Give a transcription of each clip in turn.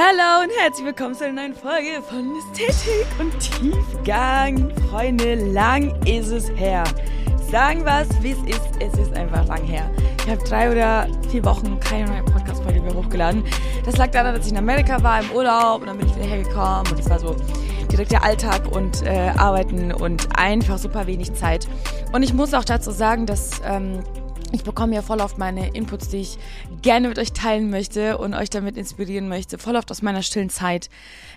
Hallo und herzlich willkommen zu einer neuen Folge von Ästhetik und Tiefgang. Freunde, lang ist es her. Sagen es, wie es ist. Es ist einfach lang her. Ich habe drei oder vier Wochen keine neue Podcast-Folge mehr hochgeladen. Das lag daran, dass ich in Amerika war im Urlaub und dann bin ich wieder hergekommen und es war so direkt der Alltag und äh, Arbeiten und einfach super wenig Zeit. Und ich muss auch dazu sagen, dass ähm, ich bekomme ja voll oft meine Inputs, die ich gerne mit euch teilen möchte und euch damit inspirieren möchte. Voll oft aus meiner stillen Zeit.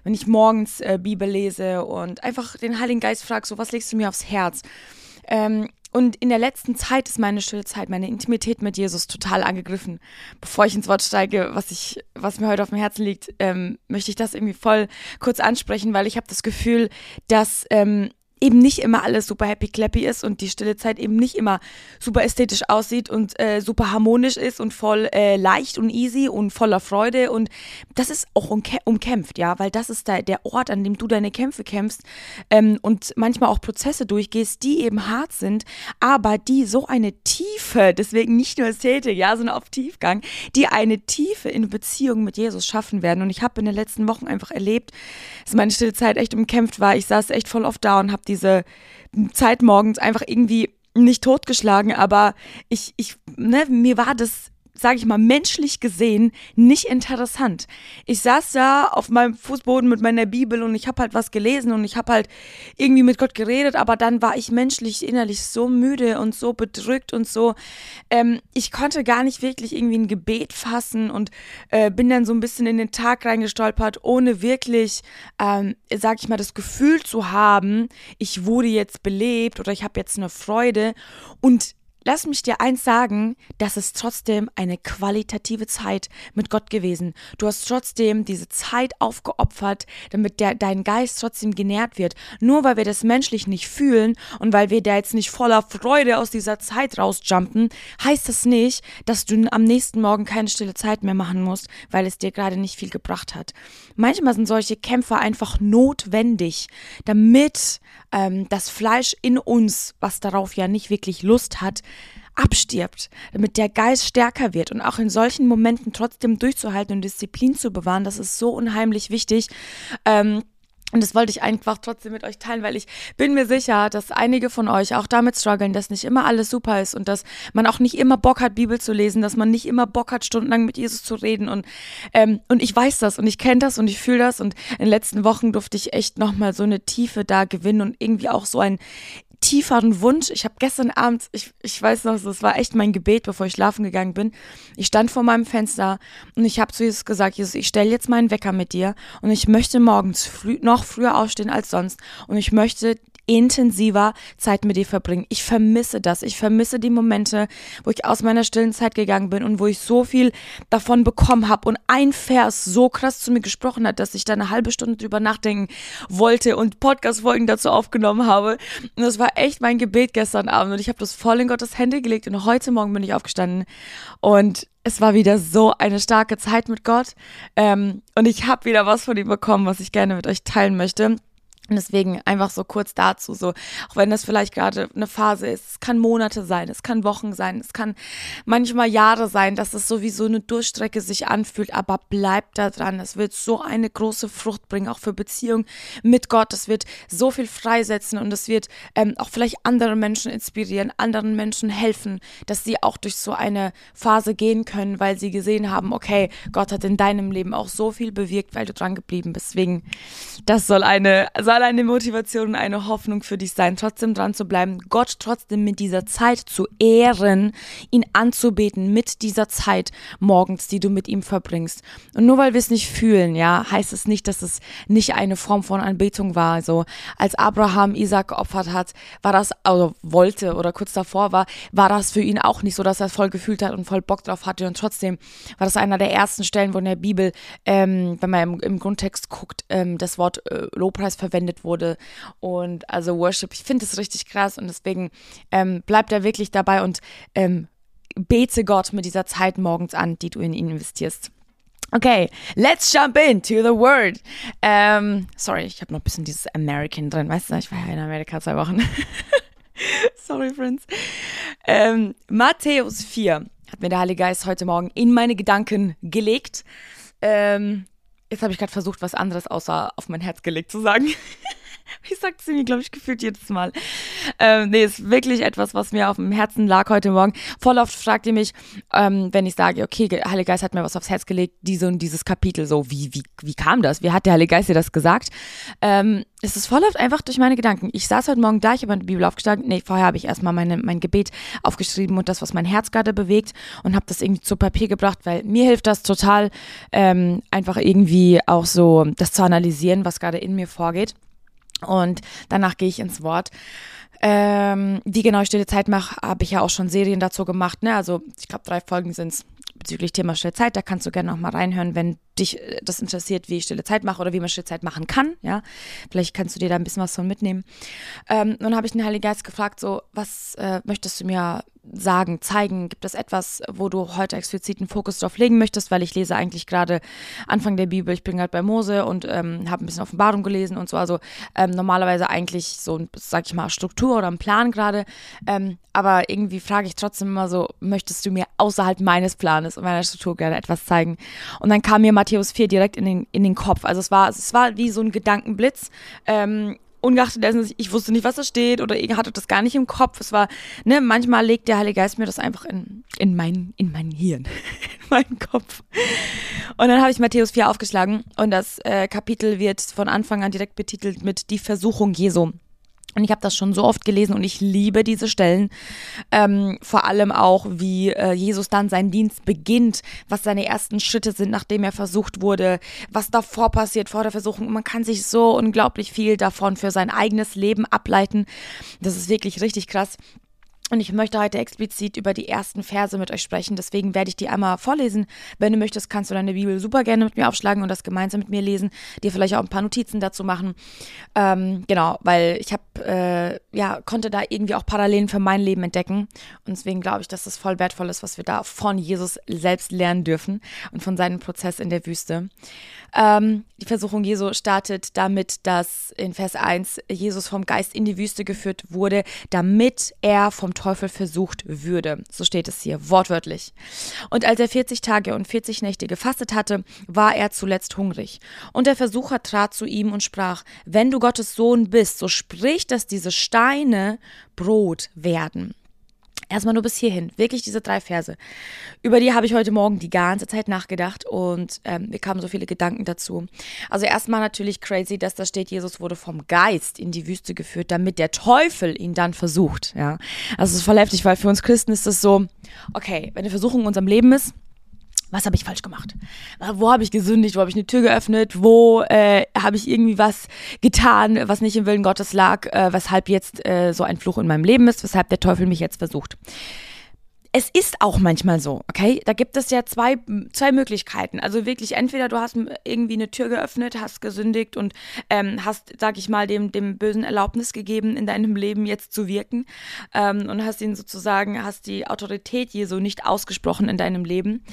Wenn ich morgens äh, Bibel lese und einfach den Heiligen Geist frage, so was legst du mir aufs Herz? Ähm, und in der letzten Zeit ist meine stille Zeit, meine Intimität mit Jesus total angegriffen. Bevor ich ins Wort steige, was ich, was mir heute auf dem Herzen liegt, ähm, möchte ich das irgendwie voll kurz ansprechen, weil ich habe das Gefühl, dass ähm, eben nicht immer alles super happy clappy ist und die stille Zeit eben nicht immer super ästhetisch aussieht und äh, super harmonisch ist und voll äh, leicht und easy und voller Freude und das ist auch umkämpft, ja, weil das ist da der Ort, an dem du deine Kämpfe kämpfst ähm, und manchmal auch Prozesse durchgehst, die eben hart sind, aber die so eine Tiefe, deswegen nicht nur Ästhetik, ja, sondern auf Tiefgang, die eine Tiefe in Beziehung mit Jesus schaffen werden und ich habe in den letzten Wochen einfach erlebt, dass meine stille Zeit echt umkämpft war. Ich saß echt voll oft da und habe diese Zeit morgens einfach irgendwie nicht totgeschlagen, aber ich, ich, ne, mir war das sage ich mal, menschlich gesehen nicht interessant. Ich saß da auf meinem Fußboden mit meiner Bibel und ich habe halt was gelesen und ich habe halt irgendwie mit Gott geredet, aber dann war ich menschlich innerlich so müde und so bedrückt und so. Ähm, ich konnte gar nicht wirklich irgendwie ein Gebet fassen und äh, bin dann so ein bisschen in den Tag reingestolpert, ohne wirklich, ähm, sag ich mal, das Gefühl zu haben, ich wurde jetzt belebt oder ich habe jetzt eine Freude und Lass mich dir eins sagen, das ist trotzdem eine qualitative Zeit mit Gott gewesen. Du hast trotzdem diese Zeit aufgeopfert, damit der, dein Geist trotzdem genährt wird. Nur weil wir das menschlich nicht fühlen und weil wir da jetzt nicht voller Freude aus dieser Zeit rausjumpen, heißt das nicht, dass du am nächsten Morgen keine stille Zeit mehr machen musst, weil es dir gerade nicht viel gebracht hat. Manchmal sind solche Kämpfe einfach notwendig, damit ähm, das Fleisch in uns, was darauf ja nicht wirklich Lust hat, abstirbt, damit der Geist stärker wird und auch in solchen Momenten trotzdem durchzuhalten und Disziplin zu bewahren, das ist so unheimlich wichtig. Ähm, und das wollte ich einfach trotzdem mit euch teilen, weil ich bin mir sicher, dass einige von euch auch damit strugglen, dass nicht immer alles super ist und dass man auch nicht immer Bock hat, Bibel zu lesen, dass man nicht immer Bock hat, stundenlang mit Jesus zu reden. Und, ähm, und ich weiß das und ich kenne das und ich fühle das. Und in den letzten Wochen durfte ich echt nochmal so eine Tiefe da gewinnen und irgendwie auch so ein tieferen Wunsch. Ich habe gestern Abend, ich, ich weiß noch, das war echt mein Gebet, bevor ich schlafen gegangen bin. Ich stand vor meinem Fenster und ich habe zu Jesus gesagt, Jesus, ich stelle jetzt meinen Wecker mit dir und ich möchte morgens früh, noch früher aufstehen als sonst und ich möchte intensiver Zeit mit dir verbringen. Ich vermisse das. Ich vermisse die Momente, wo ich aus meiner stillen Zeit gegangen bin und wo ich so viel davon bekommen habe und ein Vers so krass zu mir gesprochen hat, dass ich da eine halbe Stunde drüber nachdenken wollte und Podcast-Folgen dazu aufgenommen habe. Und das war echt mein Gebet gestern Abend und ich habe das voll in Gottes Hände gelegt und heute Morgen bin ich aufgestanden und es war wieder so eine starke Zeit mit Gott ähm, und ich habe wieder was von ihm bekommen, was ich gerne mit euch teilen möchte. Und deswegen einfach so kurz dazu, so, auch wenn das vielleicht gerade eine Phase ist, es kann Monate sein, es kann Wochen sein, es kann manchmal Jahre sein, dass es sowieso eine Durchstrecke sich anfühlt, aber bleibt da dran. Es wird so eine große Frucht bringen, auch für Beziehungen mit Gott. Es wird so viel freisetzen und es wird ähm, auch vielleicht andere Menschen inspirieren, anderen Menschen helfen, dass sie auch durch so eine Phase gehen können, weil sie gesehen haben, okay, Gott hat in deinem Leben auch so viel bewirkt, weil du dran geblieben bist. Deswegen, das soll eine, soll soll eine Motivation und eine Hoffnung für dich sein, trotzdem dran zu bleiben, Gott trotzdem mit dieser Zeit zu ehren, ihn anzubeten mit dieser Zeit morgens, die du mit ihm verbringst. Und nur weil wir es nicht fühlen, ja, heißt es nicht, dass es nicht eine Form von Anbetung war. Also als Abraham Isaac geopfert hat, war das, also wollte oder kurz davor war, war das für ihn auch nicht so, dass er es voll gefühlt hat und voll Bock drauf hatte. Und trotzdem war das einer der ersten Stellen, wo in der Bibel, ähm, wenn man im, im Grundtext guckt, ähm, das Wort äh, Lobpreis verwendet verwendet wurde. Und also Worship, ich finde es richtig krass und deswegen ähm, bleib da wirklich dabei und ähm, bete Gott mit dieser Zeit morgens an, die du in ihn investierst. Okay, let's jump into the word. Ähm, sorry, ich habe noch ein bisschen dieses American drin, weißt du, ich war ja in Amerika zwei Wochen. sorry, Friends. Ähm, Matthäus 4 hat mir der Heilige Geist heute Morgen in meine Gedanken gelegt. Ähm, Jetzt habe ich gerade versucht, was anderes außer auf mein Herz gelegt zu sagen. ich sage es mir, glaube ich, gefühlt jedes Mal. Ähm, nee, ist wirklich etwas, was mir auf dem Herzen lag heute Morgen. Voll oft fragt ihr mich, ähm, wenn ich sage, okay, Heilige Geist hat mir was aufs Herz gelegt, diese und dieses Kapitel, so, wie, wie, wie kam das? Wie hat der Heilige Geist dir das gesagt? Ähm, es ist voll oft einfach durch meine Gedanken. Ich saß heute Morgen da, ich habe meine Bibel aufgeschlagen. Nee, vorher habe ich erstmal meine, mein Gebet aufgeschrieben und das, was mein Herz gerade bewegt und habe das irgendwie zu Papier gebracht, weil mir hilft das total, ähm, einfach irgendwie auch so das zu analysieren, was gerade in mir vorgeht. Und danach gehe ich ins Wort. Ähm, die genau stille Zeit mache, habe ich ja auch schon Serien dazu gemacht. Ne? Also ich glaube, drei Folgen sind es bezüglich Thema Stille Zeit. Da kannst du gerne noch mal reinhören, wenn dich äh, das interessiert, wie ich Stille Zeit mache oder wie man Stille Zeit machen kann. Ja, vielleicht kannst du dir da ein bisschen was von mitnehmen. Ähm, dann habe ich den Heiligen Geist gefragt, so was äh, möchtest du mir sagen, zeigen? Gibt es etwas, wo du heute explizit einen Fokus drauf legen möchtest? Weil ich lese eigentlich gerade Anfang der Bibel, ich bin gerade bei Mose und ähm, habe ein bisschen Offenbarung gelesen und so. Also ähm, normalerweise eigentlich so, sag ich mal, Struktur oder ein Plan gerade. Ähm, aber irgendwie frage ich trotzdem immer so, möchtest du mir außerhalb meines Planes und meiner Struktur gerne etwas zeigen? Und dann kam mir Matthäus 4 direkt in den, in den Kopf. Also es war, es war wie so ein Gedankenblitz. Ähm, ungeachtet dessen, ich wusste nicht, was da steht oder ich hatte das gar nicht im Kopf. Es war, ne, manchmal legt der Heilige Geist mir das einfach in, in mein, in mein Hirn, in meinen Kopf. Und dann habe ich Matthäus 4 aufgeschlagen und das äh, Kapitel wird von Anfang an direkt betitelt mit Die Versuchung Jesu. Und ich habe das schon so oft gelesen und ich liebe diese Stellen. Ähm, vor allem auch, wie äh, Jesus dann seinen Dienst beginnt, was seine ersten Schritte sind, nachdem er versucht wurde, was davor passiert, vor der Versuchung. Man kann sich so unglaublich viel davon für sein eigenes Leben ableiten. Das ist wirklich richtig krass. Und ich möchte heute explizit über die ersten Verse mit euch sprechen. Deswegen werde ich die einmal vorlesen. Wenn du möchtest, kannst du deine Bibel super gerne mit mir aufschlagen und das gemeinsam mit mir lesen. Dir vielleicht auch ein paar Notizen dazu machen. Ähm, genau, weil ich habe, äh, ja, konnte da irgendwie auch Parallelen für mein Leben entdecken. Und deswegen glaube ich, dass das voll wertvoll ist, was wir da von Jesus selbst lernen dürfen und von seinem Prozess in der Wüste. Ähm, die Versuchung Jesu startet damit, dass in Vers 1 Jesus vom Geist in die Wüste geführt wurde, damit er vom Teufel versucht würde. So steht es hier, wortwörtlich. Und als er 40 Tage und 40 Nächte gefastet hatte, war er zuletzt hungrig. Und der Versucher trat zu ihm und sprach, wenn du Gottes Sohn bist, so sprich, dass diese Steine Brot werden. Erstmal nur bis hierhin. Wirklich diese drei Verse. Über die habe ich heute Morgen die ganze Zeit nachgedacht und ähm, mir kamen so viele Gedanken dazu. Also erstmal natürlich crazy, dass da steht, Jesus wurde vom Geist in die Wüste geführt, damit der Teufel ihn dann versucht. Ja, also es ist voll heftig, weil für uns Christen ist das so, okay, wenn eine Versuchung in unserem Leben ist, was habe ich falsch gemacht? Wo habe ich gesündigt? Wo habe ich eine Tür geöffnet? Wo äh, habe ich irgendwie was getan, was nicht im Willen Gottes lag, äh, weshalb jetzt äh, so ein Fluch in meinem Leben ist, weshalb der Teufel mich jetzt versucht? Es ist auch manchmal so, okay? Da gibt es ja zwei, zwei Möglichkeiten. Also wirklich, entweder du hast irgendwie eine Tür geöffnet, hast gesündigt und ähm, hast, sag ich mal, dem, dem Bösen Erlaubnis gegeben, in deinem Leben jetzt zu wirken ähm, und hast ihn sozusagen, hast die Autorität Jesu nicht ausgesprochen in deinem Leben.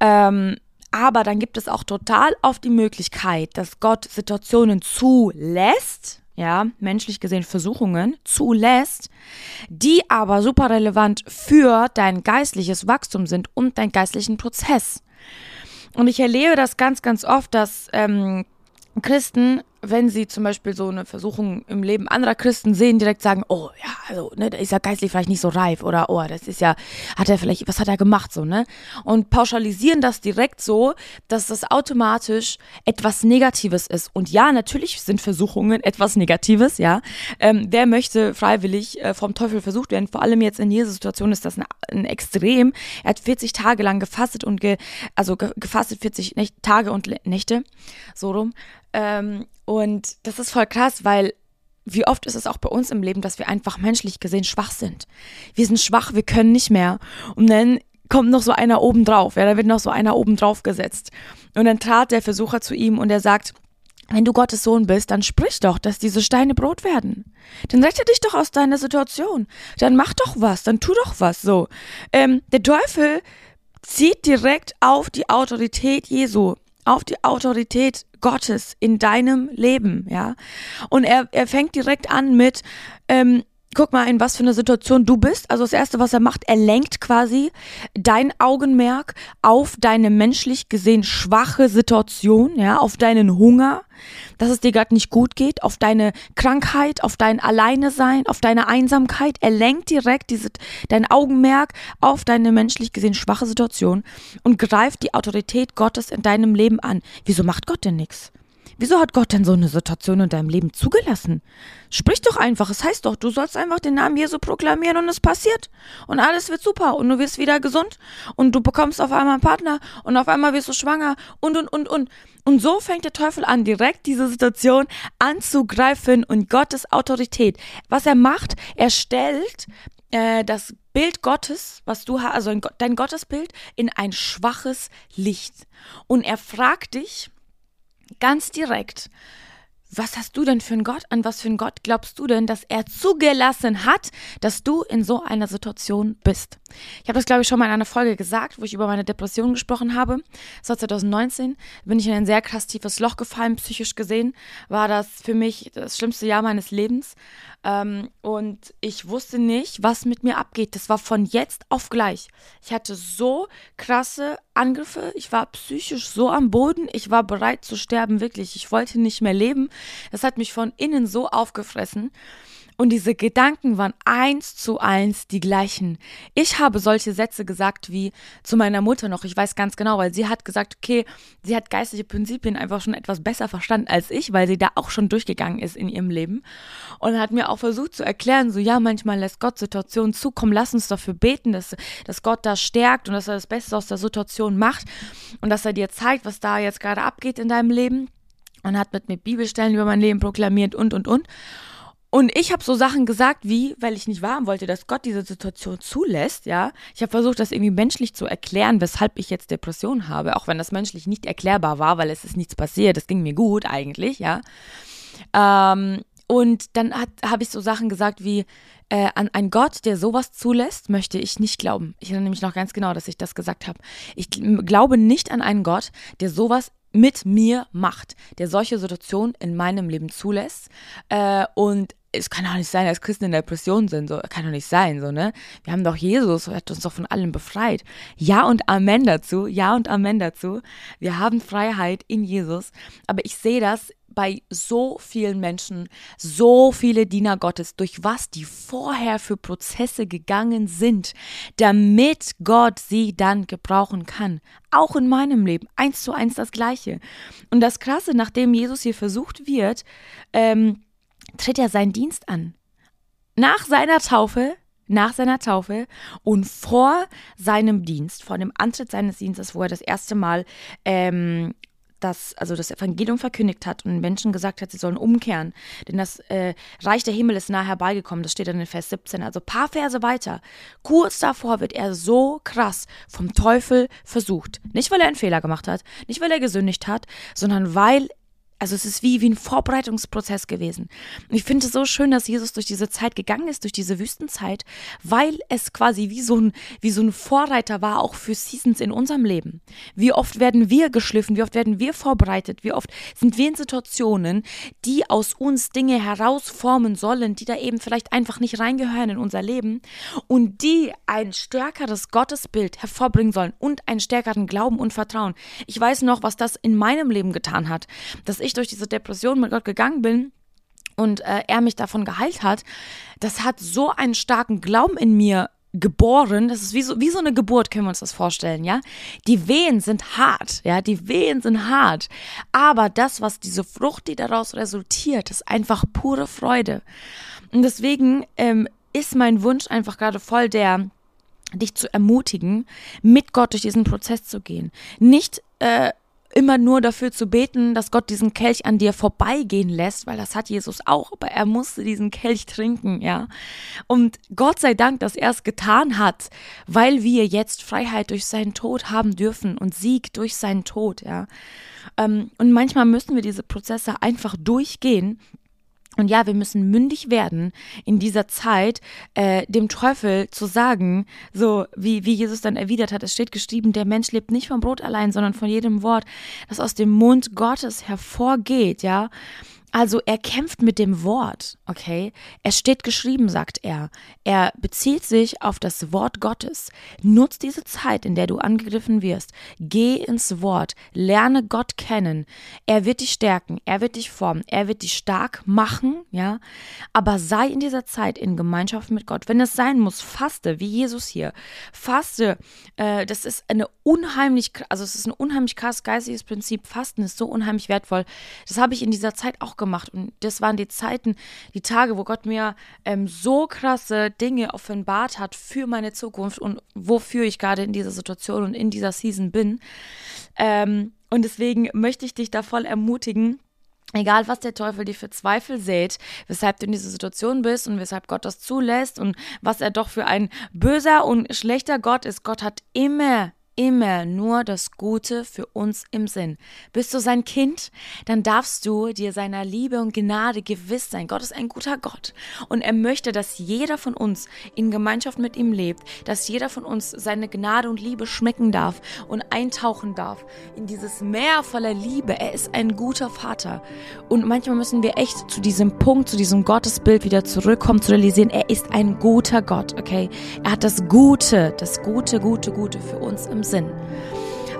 Ähm, aber dann gibt es auch total oft die Möglichkeit, dass Gott Situationen zulässt, ja, menschlich gesehen Versuchungen zulässt, die aber super relevant für dein geistliches Wachstum sind und deinen geistlichen Prozess. Und ich erlebe das ganz, ganz oft, dass ähm, Christen wenn sie zum Beispiel so eine Versuchung im Leben anderer Christen sehen, direkt sagen, oh ja, also, ne, der ist ja geistlich vielleicht nicht so reif oder oh, das ist ja, hat er vielleicht, was hat er gemacht so, ne? Und pauschalisieren das direkt so, dass das automatisch etwas Negatives ist. Und ja, natürlich sind Versuchungen etwas Negatives, ja. Ähm, wer möchte freiwillig äh, vom Teufel versucht werden? Vor allem jetzt in dieser Situation ist das ein, ein Extrem. Er hat 40 Tage lang gefastet und ge, also ge, gefastet 40 Nächte, Tage und Nächte, so rum. Ähm, und das ist voll krass, weil wie oft ist es auch bei uns im Leben, dass wir einfach menschlich gesehen schwach sind. Wir sind schwach, wir können nicht mehr. Und dann kommt noch so einer oben drauf. Ja, da wird noch so einer oben drauf gesetzt. Und dann trat der Versucher zu ihm und er sagt, wenn du Gottes Sohn bist, dann sprich doch, dass diese Steine Brot werden. Dann rette dich doch aus deiner Situation. Dann mach doch was, dann tu doch was so. Ähm, der Teufel zieht direkt auf die Autorität Jesu auf die Autorität Gottes in deinem Leben, ja. Und er, er fängt direkt an mit, ähm, guck mal, in was für eine Situation du bist. Also das Erste, was er macht, er lenkt quasi dein Augenmerk auf deine menschlich gesehen schwache Situation, ja, auf deinen Hunger, dass es dir gerade nicht gut geht, auf deine Krankheit, auf dein Alleinesein, auf deine Einsamkeit. Er lenkt direkt diese, dein Augenmerk auf deine menschlich gesehen schwache Situation und greift die Autorität Gottes in deinem Leben an. Wieso macht Gott denn nichts? Wieso hat Gott denn so eine Situation in deinem Leben zugelassen? Sprich doch einfach, es heißt doch, du sollst einfach den Namen Jesu proklamieren und es passiert. Und alles wird super und du wirst wieder gesund und du bekommst auf einmal einen Partner und auf einmal wirst du schwanger und und und und. Und so fängt der Teufel an, direkt diese Situation anzugreifen und Gottes Autorität. Was er macht, er stellt äh, das Bild Gottes, was du hast, also dein Gottesbild, in ein schwaches Licht. Und er fragt dich, ganz direkt, was hast du denn für einen Gott? An was für einen Gott glaubst du denn, dass er zugelassen hat, dass du in so einer Situation bist? Ich habe das, glaube ich, schon mal in einer Folge gesagt, wo ich über meine Depression gesprochen habe. Das war 2019. Bin ich in ein sehr krass tiefes Loch gefallen, psychisch gesehen. War das für mich das schlimmste Jahr meines Lebens. Ähm, und ich wusste nicht, was mit mir abgeht. Das war von jetzt auf gleich. Ich hatte so krasse Angriffe. Ich war psychisch so am Boden. Ich war bereit zu sterben, wirklich. Ich wollte nicht mehr leben. Das hat mich von innen so aufgefressen. Und diese Gedanken waren eins zu eins die gleichen. Ich habe solche Sätze gesagt wie zu meiner Mutter noch. Ich weiß ganz genau, weil sie hat gesagt, okay, sie hat geistliche Prinzipien einfach schon etwas besser verstanden als ich, weil sie da auch schon durchgegangen ist in ihrem Leben. Und hat mir auch versucht zu erklären, so ja, manchmal lässt Gott Situationen zukommen. Lass uns dafür beten, dass, dass Gott da stärkt und dass er das Beste aus der Situation macht und dass er dir zeigt, was da jetzt gerade abgeht in deinem Leben. Und hat mit mir Bibelstellen über mein Leben proklamiert und, und, und. Und ich habe so Sachen gesagt wie, weil ich nicht wahren wollte, dass Gott diese Situation zulässt, ja. Ich habe versucht, das irgendwie menschlich zu erklären, weshalb ich jetzt Depressionen habe, auch wenn das menschlich nicht erklärbar war, weil es ist nichts passiert. Es ging mir gut eigentlich, ja. Ähm, und dann habe ich so Sachen gesagt wie, äh, an einen Gott, der sowas zulässt, möchte ich nicht glauben. Ich erinnere mich noch ganz genau, dass ich das gesagt habe. Ich glaube nicht an einen Gott, der sowas mit mir macht, der solche Situationen in meinem Leben zulässt äh, und es kann doch nicht sein, dass Christen in Depression sind, so, kann doch nicht sein, so, ne? Wir haben doch Jesus, er hat uns doch von allem befreit. Ja und Amen dazu, ja und Amen dazu. Wir haben Freiheit in Jesus, aber ich sehe das bei so vielen Menschen, so viele Diener Gottes, durch was die vorher für Prozesse gegangen sind, damit Gott sie dann gebrauchen kann. Auch in meinem Leben, eins zu eins das Gleiche. Und das Krasse, nachdem Jesus hier versucht wird, ähm, tritt er seinen Dienst an. Nach seiner Taufe, nach seiner Taufe und vor seinem Dienst, vor dem Antritt seines Dienstes, wo er das erste Mal ähm, das, also das Evangelium verkündigt hat und Menschen gesagt hat, sie sollen umkehren. Denn das äh, Reich der Himmel ist nahe herbeigekommen. Das steht dann in Vers 17. Also ein paar Verse weiter. Kurz davor wird er so krass vom Teufel versucht. Nicht, weil er einen Fehler gemacht hat, nicht, weil er gesündigt hat, sondern weil also es ist wie, wie ein Vorbereitungsprozess gewesen. Und ich finde es so schön, dass Jesus durch diese Zeit gegangen ist, durch diese Wüstenzeit, weil es quasi wie so ein, wie so ein Vorreiter war, auch für Seasons in unserem Leben. Wie oft werden wir geschliffen, wie oft werden wir vorbereitet, wie oft sind wir in Situationen, die aus uns Dinge herausformen sollen, die da eben vielleicht einfach nicht reingehören in unser Leben und die ein stärkeres Gottesbild hervorbringen sollen und einen stärkeren Glauben und Vertrauen. Ich weiß noch, was das in meinem Leben getan hat, dass ich durch diese Depression mit Gott gegangen bin und äh, er mich davon geheilt hat, das hat so einen starken Glauben in mir geboren. Das ist wie so, wie so eine Geburt, können wir uns das vorstellen, ja? Die Wehen sind hart, ja? Die Wehen sind hart. Aber das, was diese Frucht, die daraus resultiert, ist einfach pure Freude. Und deswegen ähm, ist mein Wunsch einfach gerade voll der, dich zu ermutigen, mit Gott durch diesen Prozess zu gehen. Nicht äh, immer nur dafür zu beten, dass Gott diesen Kelch an dir vorbeigehen lässt, weil das hat Jesus auch, aber er musste diesen Kelch trinken, ja. Und Gott sei Dank, dass er es getan hat, weil wir jetzt Freiheit durch seinen Tod haben dürfen und Sieg durch seinen Tod, ja. Ähm, und manchmal müssen wir diese Prozesse einfach durchgehen, und ja, wir müssen mündig werden in dieser Zeit, äh, dem Teufel zu sagen, so wie, wie Jesus dann erwidert hat, es steht geschrieben, der Mensch lebt nicht vom Brot allein, sondern von jedem Wort, das aus dem Mund Gottes hervorgeht, ja. Also er kämpft mit dem Wort, okay? Es steht geschrieben, sagt er. Er bezieht sich auf das Wort Gottes. Nutz diese Zeit, in der du angegriffen wirst. Geh ins Wort, lerne Gott kennen. Er wird dich stärken, er wird dich formen, er wird dich stark machen, ja? Aber sei in dieser Zeit in Gemeinschaft mit Gott. Wenn es sein muss, faste, wie Jesus hier. Faste, äh, das ist eine unheimlich, also es ist ein unheimlich krass geistiges Prinzip. Fasten ist so unheimlich wertvoll. Das habe ich in dieser Zeit auch gemacht gemacht. Und das waren die Zeiten, die Tage, wo Gott mir ähm, so krasse Dinge offenbart hat für meine Zukunft und wofür ich gerade in dieser Situation und in dieser Season bin. Ähm, und deswegen möchte ich dich da voll ermutigen, Egal, was der Teufel dir für Zweifel sät, weshalb du in dieser Situation bist und weshalb Gott das zulässt und was er doch für ein böser und schlechter Gott ist. Gott hat immer immer nur das Gute für uns im Sinn. Bist du sein Kind, dann darfst du dir seiner Liebe und Gnade gewiss sein. Gott ist ein guter Gott und er möchte, dass jeder von uns in Gemeinschaft mit ihm lebt, dass jeder von uns seine Gnade und Liebe schmecken darf und eintauchen darf in dieses Meer voller Liebe. Er ist ein guter Vater und manchmal müssen wir echt zu diesem Punkt, zu diesem Gottesbild wieder zurückkommen, zu realisieren, er ist ein guter Gott, okay? Er hat das Gute, das Gute, Gute, Gute für uns im Sinn.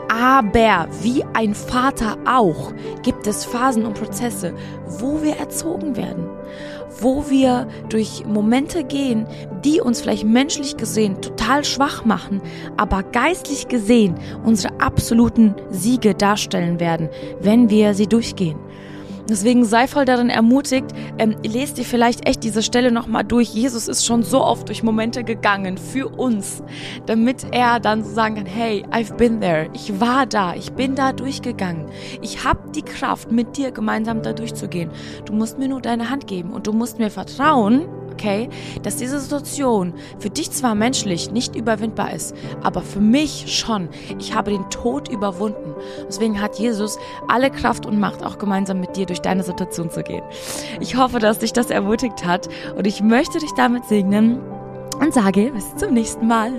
Aber wie ein Vater auch gibt es Phasen und Prozesse, wo wir erzogen werden, wo wir durch Momente gehen, die uns vielleicht menschlich gesehen total schwach machen, aber geistlich gesehen unsere absoluten Siege darstellen werden, wenn wir sie durchgehen. Deswegen sei voll darin ermutigt, ähm, lest dir vielleicht echt diese Stelle nochmal durch. Jesus ist schon so oft durch Momente gegangen für uns, damit er dann sagen kann, hey, I've been there, ich war da, ich bin da durchgegangen. Ich habe die Kraft, mit dir gemeinsam da durchzugehen. Du musst mir nur deine Hand geben und du musst mir vertrauen, okay, dass diese Situation für dich zwar menschlich nicht überwindbar ist, aber für mich schon. Ich habe den Tod überwunden. Deswegen hat Jesus alle Kraft und Macht, auch gemeinsam mit dir durch deine Situation zu gehen. Ich hoffe, dass dich das ermutigt hat und ich möchte dich damit segnen und sage bis zum nächsten Mal.